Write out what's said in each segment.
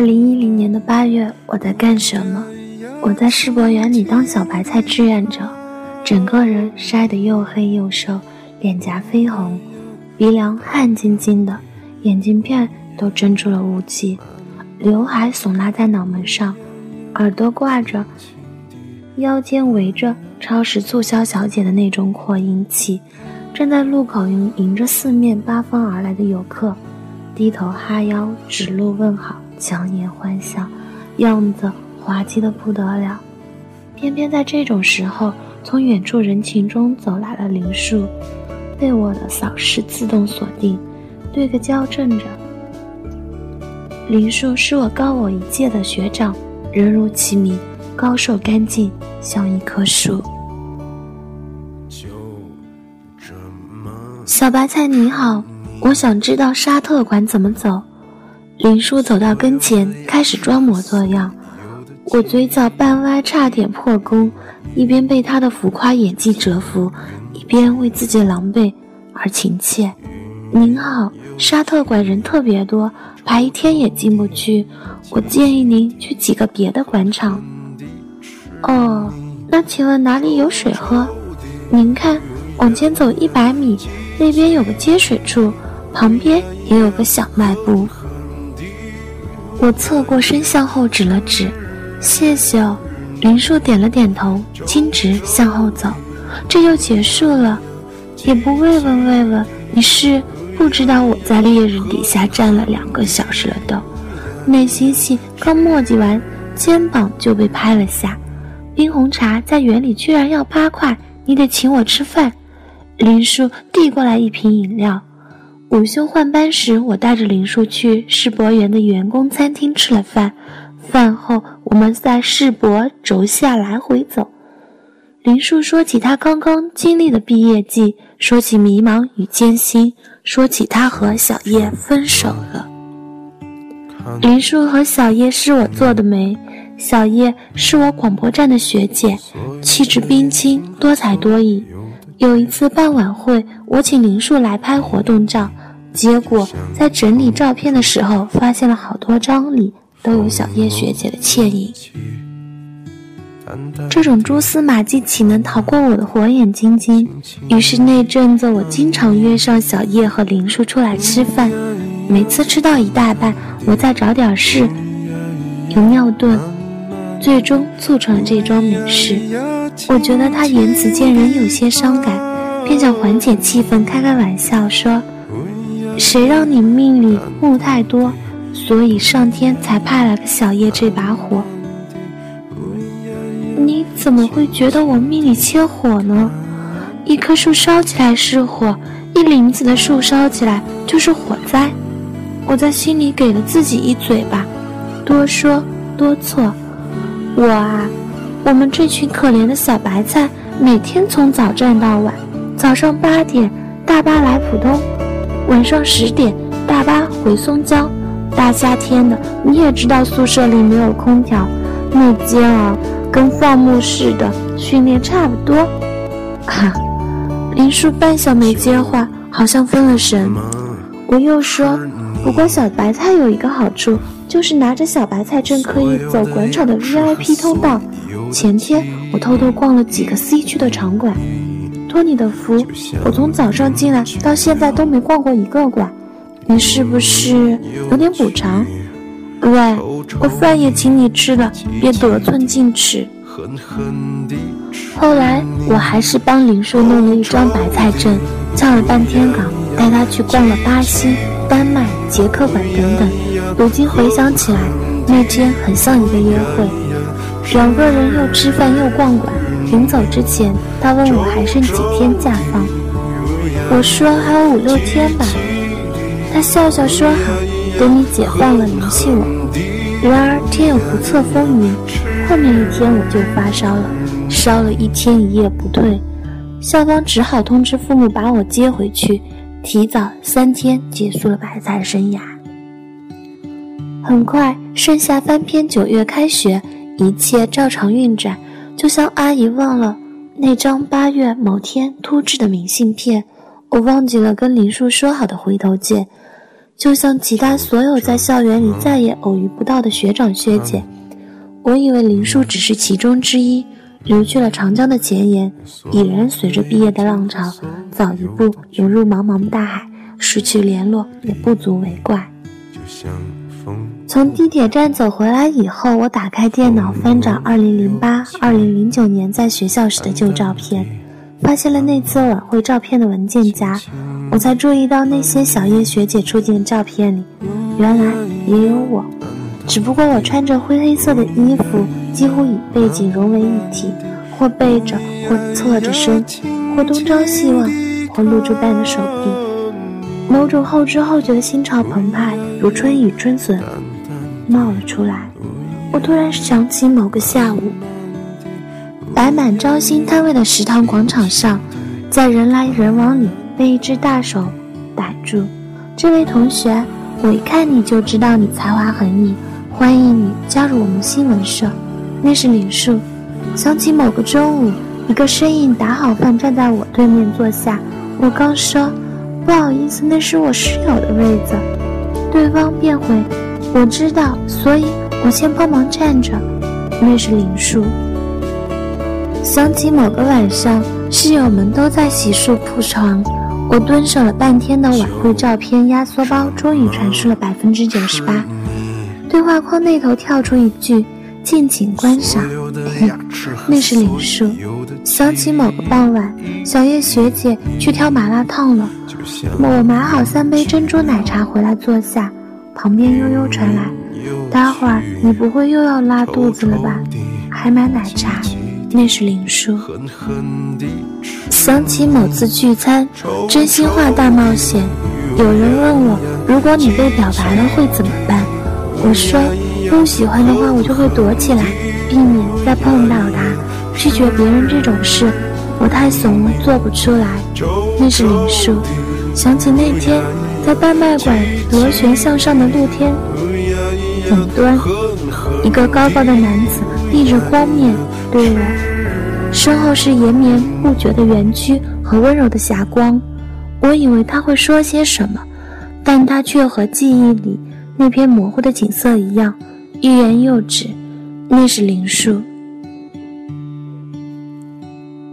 二零一零年的八月，我在干什么？我在世博园里当小白菜志愿者，整个人晒得又黑又瘦，脸颊绯红，鼻梁汗津津的，眼镜片都蒸出了雾气，刘海耸拉在脑门上，耳朵挂着，腰间围着超市促销小姐的那种扩音器，正在路口迎迎着四面八方而来的游客。低头哈腰，指路问好，强颜欢笑，样子滑稽的不得了。偏偏在这种时候，从远处人群中走来了林树，被我的扫视自动锁定，对个焦正着。林树是我高我一届的学长，人如其名，高瘦干净，像一棵树。小白菜你好。我想知道沙特馆怎么走。林叔走到跟前，开始装模作样。我嘴角半歪，差点破功，一边被他的浮夸演技折服，一边为自己狼狈而亲切。您好，沙特馆人特别多，排一天也进不去。我建议您去几个别的馆场。哦，那请问哪里有水喝？您看，往前走一百米，那边有个接水处。旁边也有个小卖部，我侧过身向后指了指，谢谢哦。林树点了点头，径直向后走。这就结束了，也不慰问慰问。你是不知道我在烈日底下站了两个小时了都，内心戏刚墨迹完，肩膀就被拍了下。冰红茶在园里居然要八块，你得请我吃饭。林树递过来一瓶饮料。午休换班时，我带着林树去世博园的员工餐厅吃了饭。饭后，我们在世博轴下来回走。林树说起他刚刚经历的毕业季，说起迷茫与艰辛，说起他和小叶分手了。林树和小叶是我做的媒，小叶是我广播站的学姐，气质冰清，多才多艺。有一次办晚会，我请林树来拍活动照。结果在整理照片的时候，发现了好多张里都有小叶学姐的倩影。这种蛛丝马迹岂能逃过我的火眼金睛？于是那阵子，我经常约上小叶和林叔出来吃饭。每次吃到一大半，我再找点事，有尿遁，最终促成了这桩美事。我觉得他言辞间仍有些伤感，便想缓解气氛，开开玩笑说。谁让你命里木太多，所以上天才派来了小叶这把火。你怎么会觉得我命里缺火呢？一棵树烧起来是火，一林子的树烧起来就是火灾。我在心里给了自己一嘴巴，多说多错。我啊，我们这群可怜的小白菜，每天从早站到晚，早上八点大巴来浦东。晚上十点，大巴回松江。大夏天的，你也知道宿舍里没有空调，那煎熬跟放牧似的，训练差不多。哈，林叔半晌没接话，好像分了神。我又说，不过小白菜有一个好处，就是拿着小白菜证可以走广场的 VIP 通道。前天我偷偷逛了几个 C 区的场馆。托你的福，我从早上进来到现在都没逛过一个馆，你是不是有点补偿？喂，我饭也请你吃了，别得寸进尺。后来我还是帮林叔弄了一张白菜证，叫了半天岗，带他去逛了巴西、丹麦、捷克馆等等。如今回想起来，那天很像一个约会，两个人又吃饭又逛馆。临走之前，他问我还剩几天假放，我说还有五六天吧。他笑笑说好，等你解放了联系我。然而天有不测风云，后面一天我就发烧了，烧了一天一夜不退，校方只好通知父母把我接回去，提早三天结束了白菜生涯。很快，盛夏翻篇，九月开学，一切照常运转。就像阿姨忘了那张八月某天突制的明信片，我忘记了跟林树说好的回头见，就像其他所有在校园里再也偶遇不到的学长学姐。我以为林树只是其中之一，流去了长江的前沿，已然随着毕业的浪潮，早一步游入茫茫大海，失去联络也不足为怪。从地铁站走回来以后，我打开电脑翻找2008、2009年在学校时的旧照片，发现了那次晚会照片的文件夹。我才注意到那些小叶学姐出镜的照片里，原来也有我。只不过我穿着灰黑色的衣服，几乎与背景融为一体，或背着，或侧着身，或东张西望，或露出半个手臂。某种后知后觉的心潮澎湃，如春雨春笋，冒了出来。我突然想起某个下午，摆满招新摊位的食堂广场上，在人来人往里被一只大手逮住。这位同学，我一看你就知道你才华横溢。欢迎你加入我们新闻社。那是李树。想起某个中午，一个身影打好饭站在我对面坐下。我刚说不好意思，那是我室友的位子，对方便回我知道，所以我先帮忙站着。那是林树。想起某个晚上，室友们都在洗漱铺床，我蹲守了半天的晚会照片压缩包，终于传输了百分之九十八。对话框那头跳出一句：“敬请观赏。”那是林叔。想起某个傍晚，小叶学姐去挑麻辣烫了，我买好三杯珍珠奶茶回来坐下，旁边悠悠传来：“待会儿你不会又要拉肚子了吧？还买奶茶？”那是林叔。想起某次聚餐，真心话大冒险，有人问我：“如果你被表白了会怎么办？”我说不喜欢的话，我就会躲起来，避免再碰到他。拒绝别人这种事，我太怂，做不出来。那是林树。想起那天在大卖馆螺旋向上的露天顶端，一个高高的男子立着光面对我，身后是延绵不绝的园区和温柔的霞光。我以为他会说些什么，但他却和记忆里。那片模糊的景色一样，欲言又止。那是林树。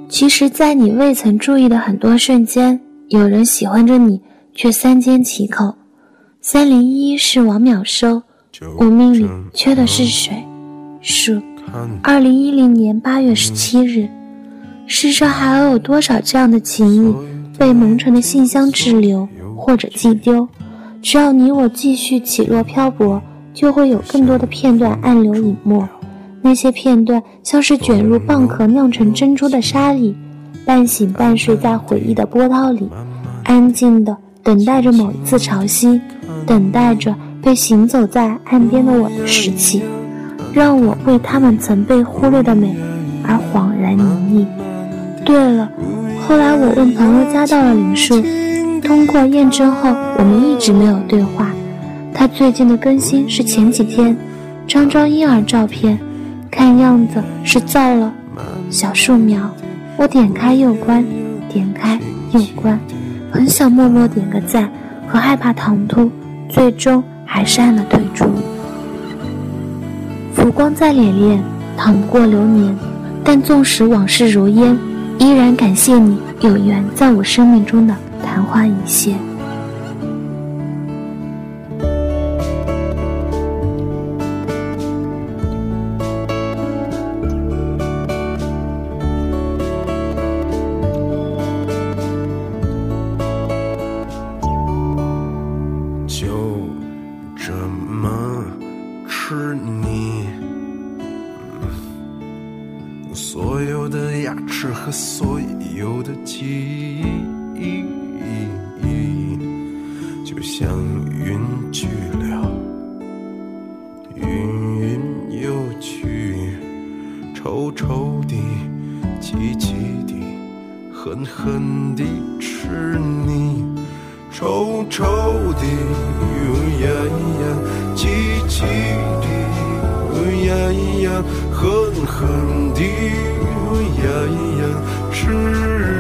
其实，在你未曾注意的很多瞬间，有人喜欢着你，却三缄其口。三零一是王淼收，我命里缺的是水。树。二零一零年八月十七日，世上还有多少这样的情谊，被蒙尘的信箱滞留，或者寄丢？只要你我继续起落漂泊，就会有更多的片段暗流隐没。那些片段像是卷入蚌壳酿成珍珠的沙粒，半醒半睡在回忆的波涛里，安静的等待着某一次潮汐，等待着被行走在岸边的我的拾起，让我为他们曾被忽略的美而恍然凝忆。对了，后来我问朋友加到了林树。通过验证后，我们一直没有对话。他最近的更新是前几天，张张婴儿照片，看样子是造了小树苗。我点开又关，点开又关，很想默默点个赞，和害怕唐突，最终还是按了退出。浮光再潋滟，淌不过流年，但纵使往事如烟，依然感谢你有缘在我生命中的。昙花一现。就这么吃你，所有的牙齿和所有的记忆。就像云去了，云云又去，臭臭的，凄凄的，狠狠地吃你，臭臭的雨呀咿呀叽叽的雨呀咿呀狠狠的雨呀咿呀痴